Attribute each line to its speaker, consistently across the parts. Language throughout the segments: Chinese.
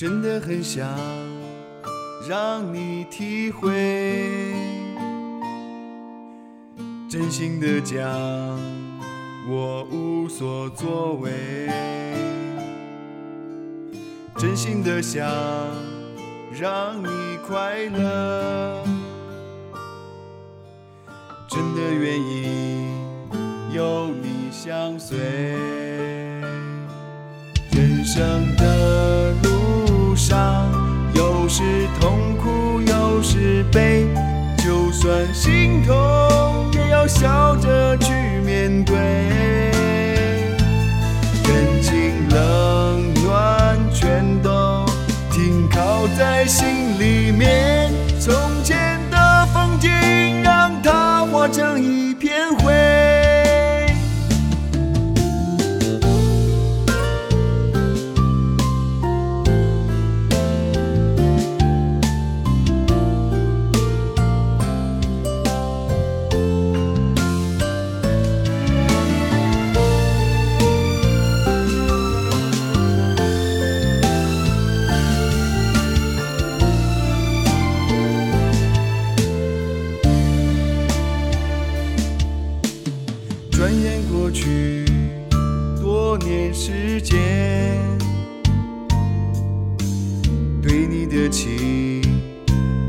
Speaker 1: 真的很想让你体会，真心的讲，我无所作为，真心的想让你快乐，真的愿意有你相随，痛也要笑着去面对。人情冷暖全都停靠在心里面，从前的风景让它化成转眼过去多年时间，对你的情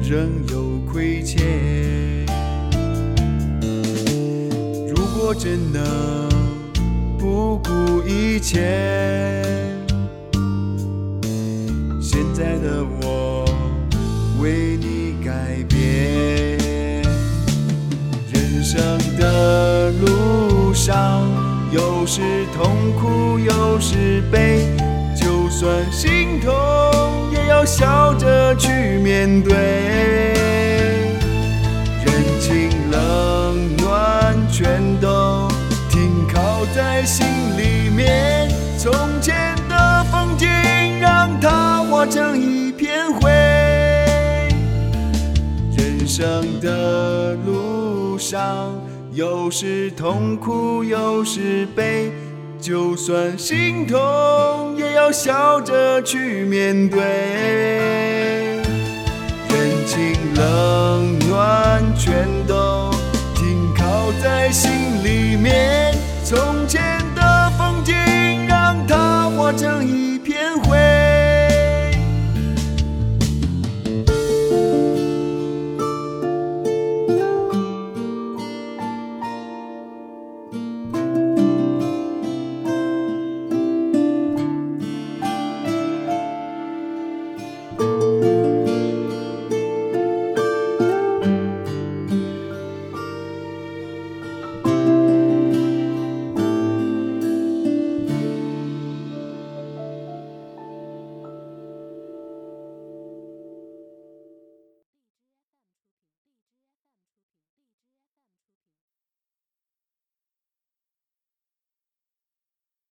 Speaker 1: 仍有亏欠。如果真能不顾一切，路上，有时痛苦，有时悲，就算心痛，也要笑着去面对。人情冷暖全都停靠在心里面，从前的风景让它化成一片灰。人生的路上，有时痛苦，有时悲，就算心痛，也要笑着去面对。人情冷暖全都停靠在心里面，从前的风景让它化成一